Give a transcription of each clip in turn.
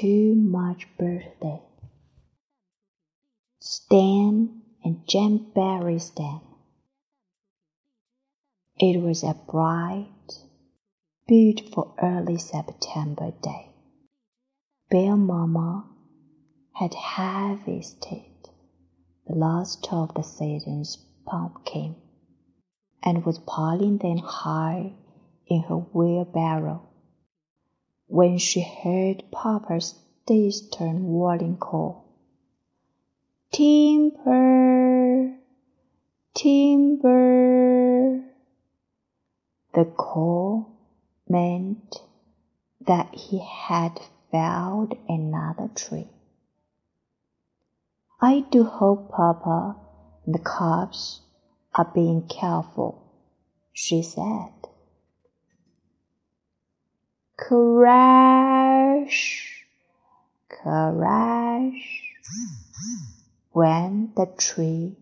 too much birthday. Stan and Jan Berenstain. It was a bright, beautiful early September day. Bear Mama had harvested the last of the season's pumpkin and was piling them high in her wheelbarrow when she heard Papa's distant warning call. Timber! Timber! The call meant that he had felled another tree. I do hope Papa and the cubs are being careful, she said. Crash! Crash! went the tree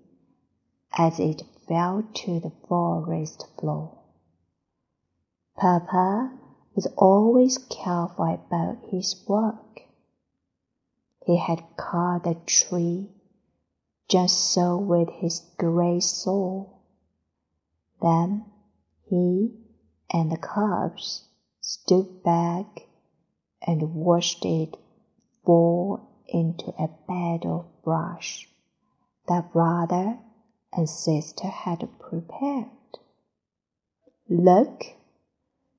as it fell to the forest floor. Papa was always careful about his work. He had cut the tree just so with his great saw. Then he and the cubs stood back and watched it fall into a bed of brush that brother and sister had prepared. Look,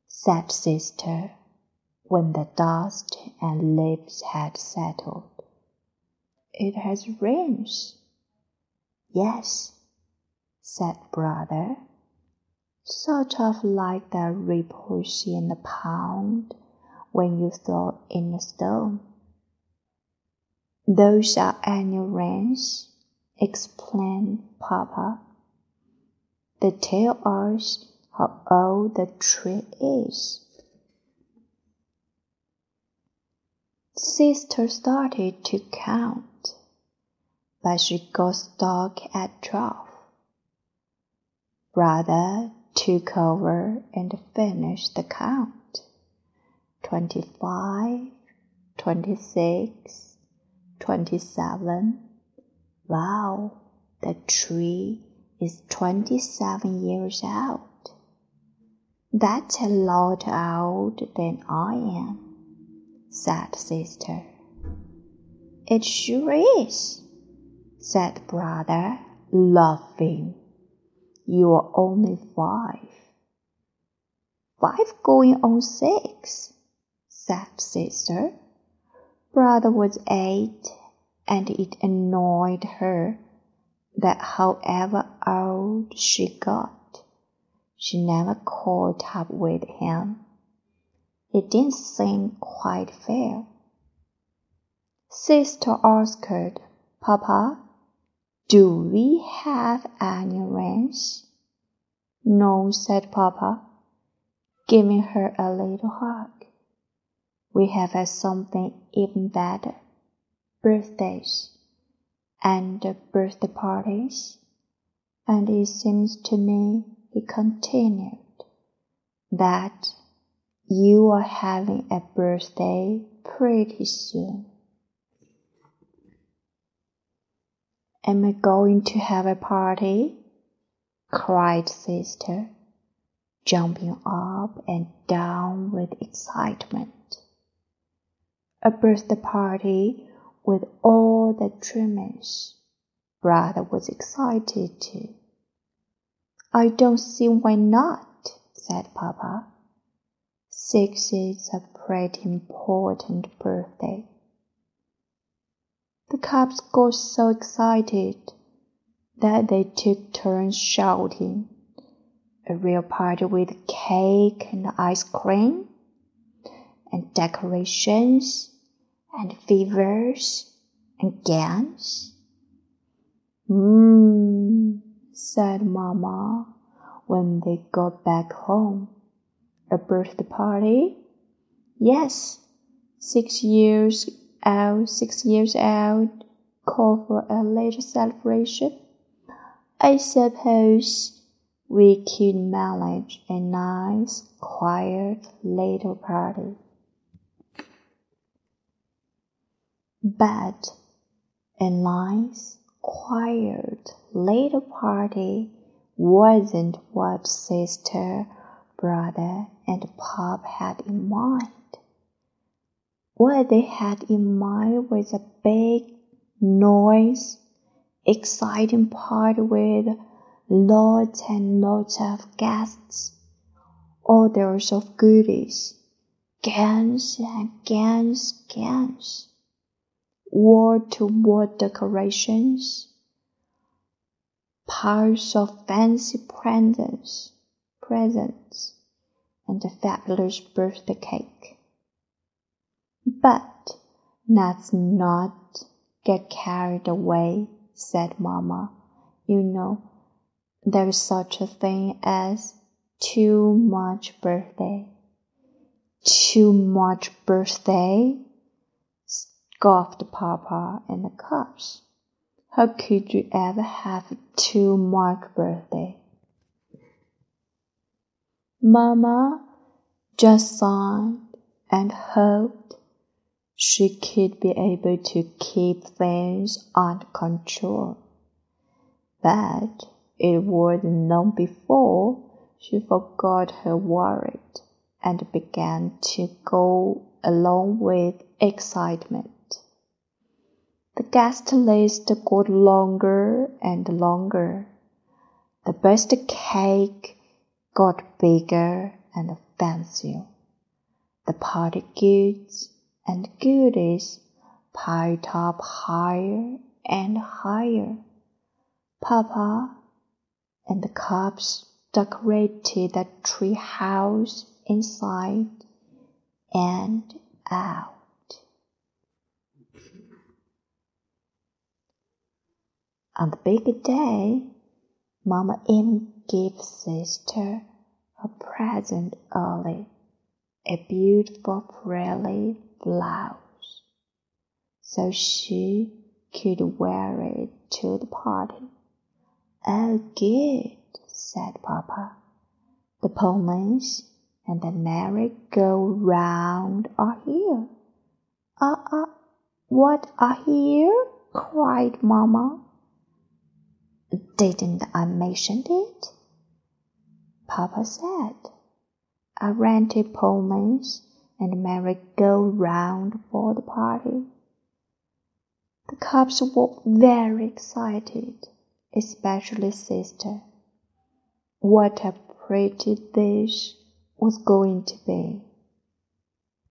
said sister, when the dust and leaves had settled. It has rings. Yes, said brother, sort of like the ripples in the pond when you throw in a stone. Those are annual rains, explained Papa. They tell us how old the tree is. Sister started to count, but she got stuck at twelve. Brother took over and finished the count. Twenty-five, twenty-six, twenty-seven. Wow, the tree is twenty-seven years old. That's a lot older than I am said sister. It sure is, said brother, laughing. You are only five. Five going on six, said sister. Brother was eight, and it annoyed her that however old she got, she never caught up with him. It didn't seem quite fair. Sister asked, Papa, do we have any rings? No, said Papa, giving her a little hug. We have had something even better birthdays and birthday parties. And it seems to me, he continued, that you are having a birthday pretty soon. Am I going to have a party? cried sister, jumping up and down with excitement. A birthday party with all the trimmings. Brother was excited too. I don't see why not, said Papa. Six is a pretty important birthday. The cubs got so excited that they took turns shouting. A real party with cake and ice cream, and decorations, and fevers, and games. Mmm, said Mama when they got back home. A birthday party? Yes, six years out, six years out, call for a little celebration. I suppose we could manage a nice, quiet little party. But a nice, quiet little party wasn't what sister, brother, and pop had in mind. What they had in mind was a big noise, exciting party with lots and lots of guests, orders of goodies, games and games, games, wall to wall decorations, piles of fancy presents, presents, and a fabulous birthday cake. Let's not get carried away, said Mamma. You know, there is such a thing as too much birthday. Too much birthday? scoffed Papa and the cubs. How could you ever have too much birthday? Mamma just sighed and hoped she could be able to keep things under control. But it wasn't long before she forgot her worry and began to go along with excitement. The guest list got longer and longer. The best cake got bigger and fancier. The party goods and goodies piled up higher and higher. Papa and the cubs decorated the tree house inside and out. On the big day, Mama even gave sister a present early, a beautiful frilly blouse, so she could wear it to the party. Oh, good, said Papa. The ponies and the merry-go-round are here. Uh, uh, what are here? cried Mamma. Didn't I mention it? Papa said. I rented ponies and merry-go-round for the party. The cubs were very excited, especially sister. What a pretty dish was going to be.